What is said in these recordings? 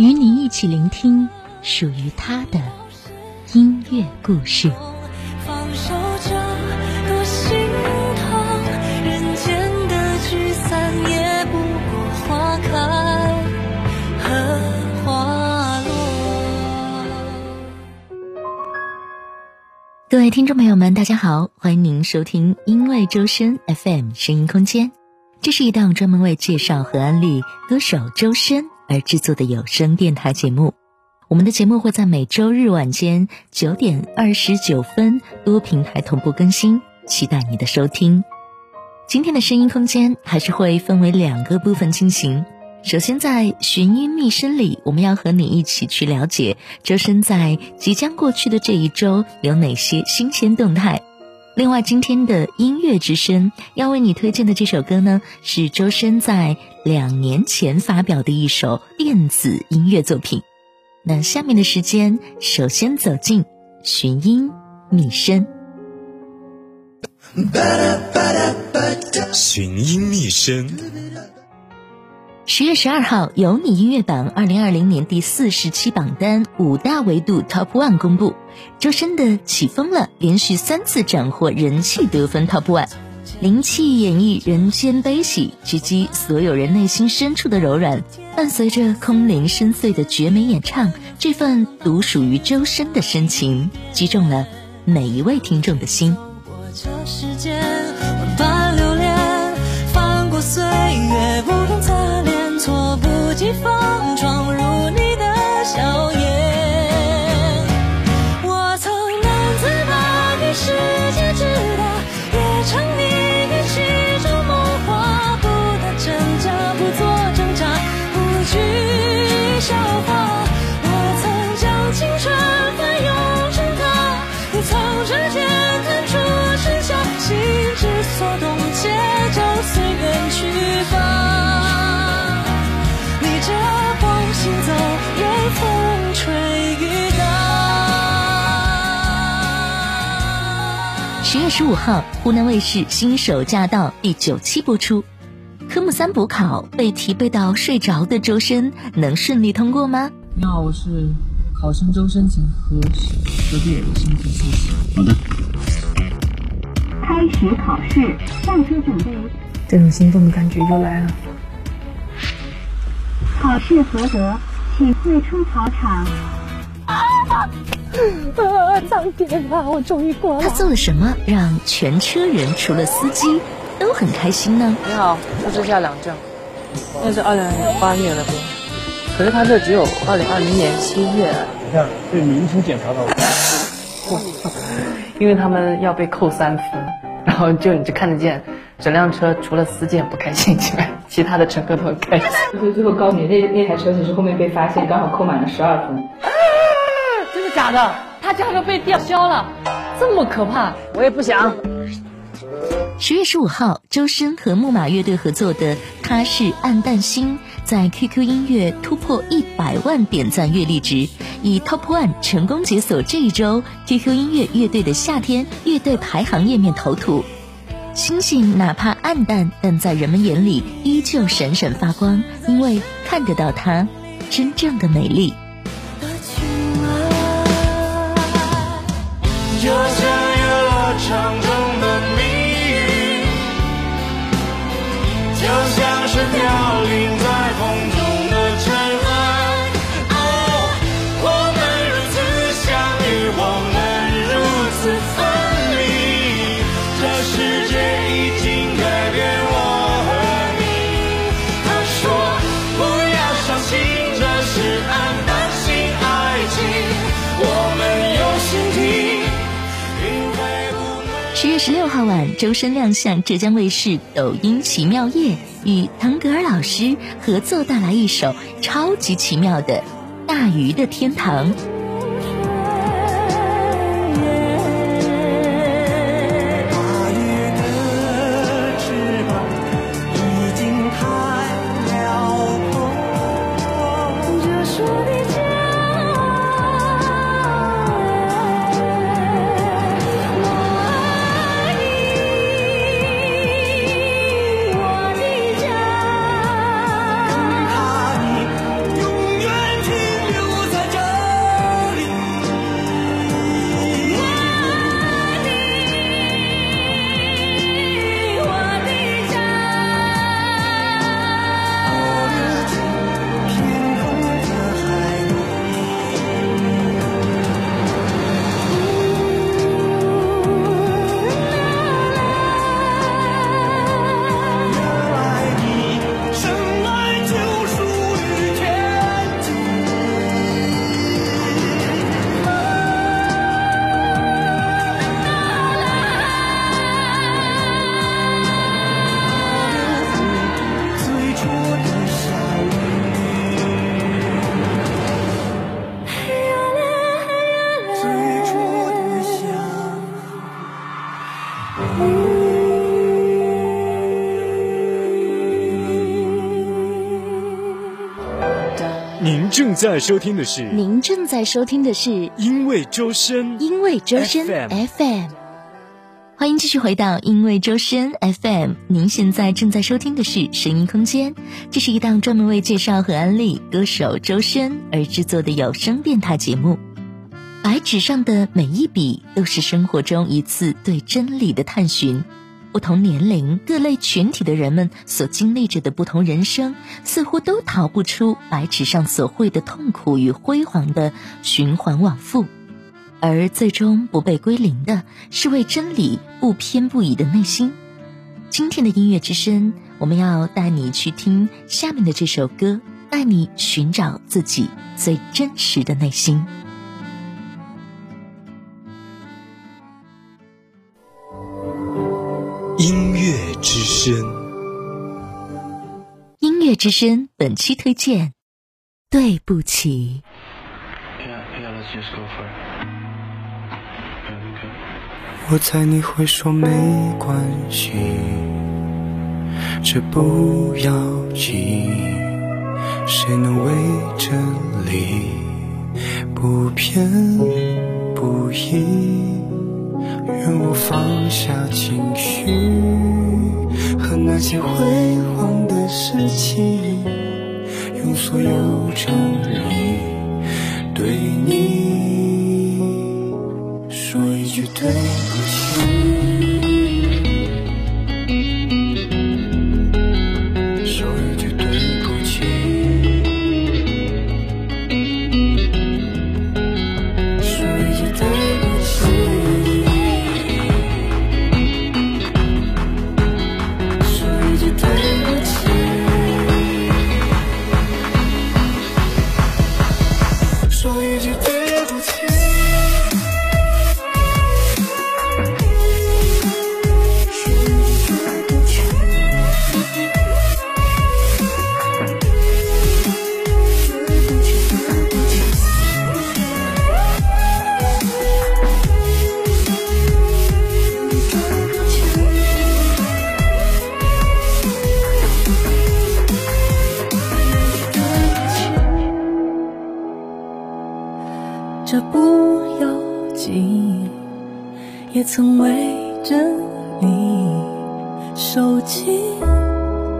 与你一起聆听属于他的音乐故事。人间的聚散也不过花开和花落各位听众朋友们，大家好，欢迎您收听因为周深 FM 声音空间。这是一档专门为介绍和安利歌手周深而制作的有声电台节目。我们的节目会在每周日晚间九点二十九分多平台同步更新，期待你的收听。今天的声音空间还是会分为两个部分进行。首先，在寻音觅声里，我们要和你一起去了解周深在即将过去的这一周有哪些新鲜动态。另外，今天的音乐之声要为你推荐的这首歌呢，是周深在两年前发表的一首电子音乐作品。那下面的时间，首先走进寻音觅声。寻音觅声。十月十二号，有你音乐榜二零二零年第四十期榜单五大维度 Top One 公布，周深的《起风了》连续三次斩获人气得分 Top One，灵气演绎人间悲喜，直击所有人内心深处的柔软，伴随着空灵深邃的绝美演唱，这份独属于周深的深情，击中了每一位听众的心。我这世界十五号，湖南卫视《新手驾到》第九期播出。科目三补考被提背到睡着的周深，能顺利通过吗？你好，我是考生周深，请核实隔壁的身份信息。好的。开始考试，上车准备。这种兴奋的感觉又来了。考试合格，请退出考场。啊！苍天啊！我终于过了。他做了什么让全车人除了司机都很开心呢？你好，出示下两证。那是二零八月的，可是他这只有二零二零年七月。你看，被民初检查到了。因为他们要被扣三分，然后就你就看得见，整辆车除了司机不开心之外，其他的乘客都很开心。所以最后告诉你，那那台车其实后面被发现，刚好扣满了十二分。假的，他价格被吊销了，这么可怕，我也不想。十月十五号，周深和木马乐队合作的《他是暗淡星》在 QQ 音乐突破一百万点赞月历值，以 Top One 成功解锁这一周 QQ 音乐乐队的夏天乐队排行页面头图。星星哪怕暗淡，但在人们眼里依旧闪闪发光，因为看得到它真正的美丽。像是十月十六号晚，周深亮相浙江卫视《抖音奇妙夜》，与腾格尔老师合作带来一首超级奇妙的《大鱼的天堂》。正在收听的是，您正在收听的是因为周深，因为周深 FM。欢迎继续回到因为周深 FM。您现在正在收听的是声音空间，这是一档专门为介绍和安利歌手周深而制作的有声电台节目。白纸上的每一笔，都是生活中一次对真理的探寻。不同年龄、各类群体的人们所经历着的不同人生，似乎都逃不出白纸上所绘的痛苦与辉煌的循环往复，而最终不被归零的是为真理不偏不倚的内心。今天的音乐之声，我们要带你去听下面的这首歌，带你寻找自己最真实的内心。声，音乐之声本期推荐，对不起。我猜你会说没关系，这不要紧，谁能为真理不偏不倚？愿我放下情绪和那些辉煌的事情，用所有诚意对你说一句对。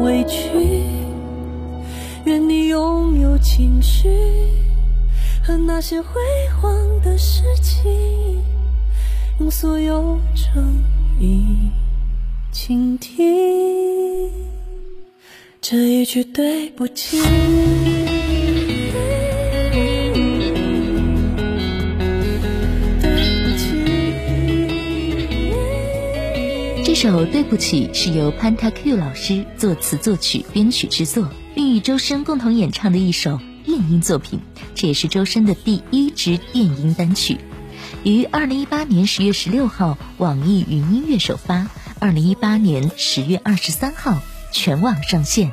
委屈。愿你拥有情绪和那些辉煌的事情，用所有诚意倾听这一句对不起。首《对不起》是由潘塔 Q 老师作词作曲编曲制作，并与周深共同演唱的一首电音作品，这也是周深的第一支电音单曲。于二零一八年十月十六号网易云音乐首发，二零一八年十月二十三号全网上线。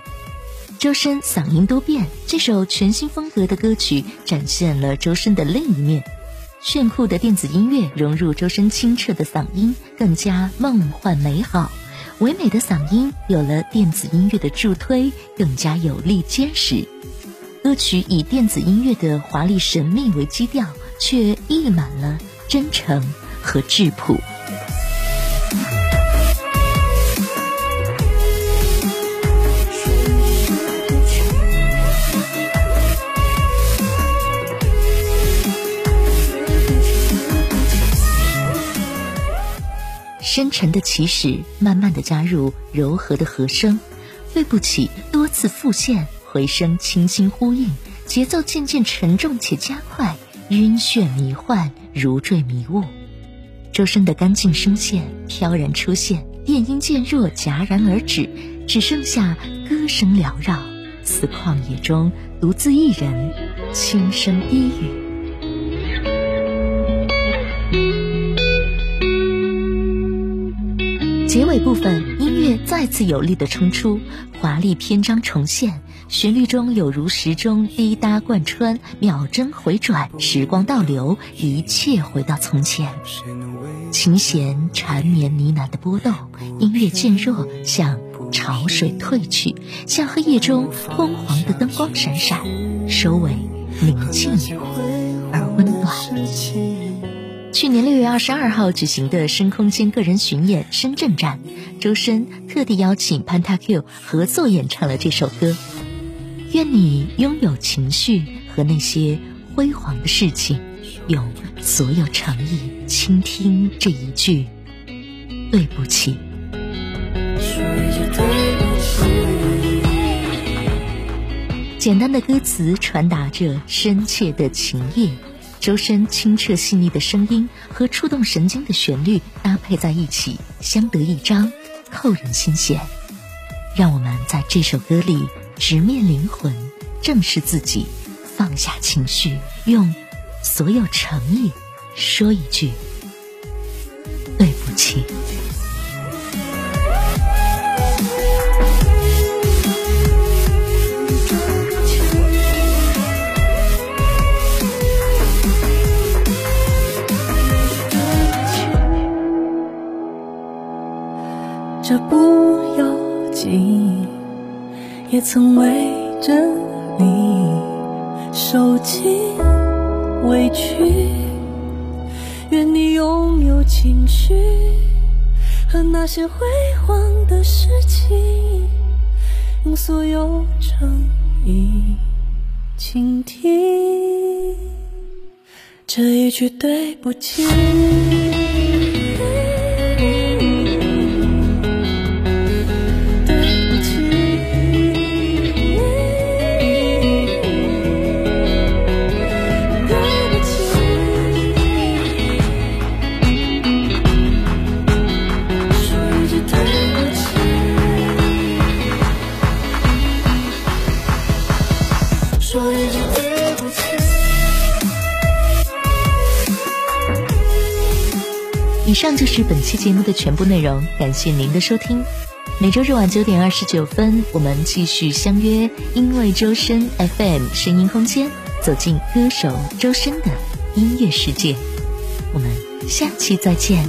周深嗓音多变，这首全新风格的歌曲展现了周深的另一面。炫酷的电子音乐融入周深清澈的嗓音，更加梦幻美好。唯美的嗓音有了电子音乐的助推，更加有力坚实。歌曲以电子音乐的华丽神秘为基调，却溢满了真诚和质朴。深沉的起始，慢慢的加入柔和的和声，对不起多次复现，回声轻轻呼应，节奏渐渐沉重且加快，晕眩迷幻，如坠迷雾。周深的干净声线飘然出现，电音渐弱，戛然而止，只剩下歌声缭绕，似旷野中独自一人，轻声低语。结尾部分，音乐再次有力的冲出，华丽篇章重现，旋律中有如时钟滴答贯穿，秒针回转，时光倒流，一切回到从前。琴弦缠绵呢喃的波动，音乐渐弱，像潮水退去，像黑夜中昏黄的灯光闪闪，收尾宁静而温暖。去年六月二十二号举行的深空间个人巡演深圳站，周深特地邀请潘塔 Q 合作演唱了这首歌。愿你拥有情绪和那些辉煌的事情，用所有诚意倾听这一句对不起。简单的歌词传达着深切的情意。周深清澈细腻的声音和触动神经的旋律搭配在一起，相得益彰，扣人心弦。让我们在这首歌里直面灵魂，正视自己，放下情绪，用所有诚意说一句对不起。这不要紧，也曾为着你受尽委屈。愿你拥有情绪和那些辉煌的事情，用所有诚意倾听这一句对不起。以上就是本期节目的全部内容，感谢您的收听。每周日晚九点二十九分，我们继续相约，因为周深 FM 声音空间，走进歌手周深的音乐世界。我们下期再见。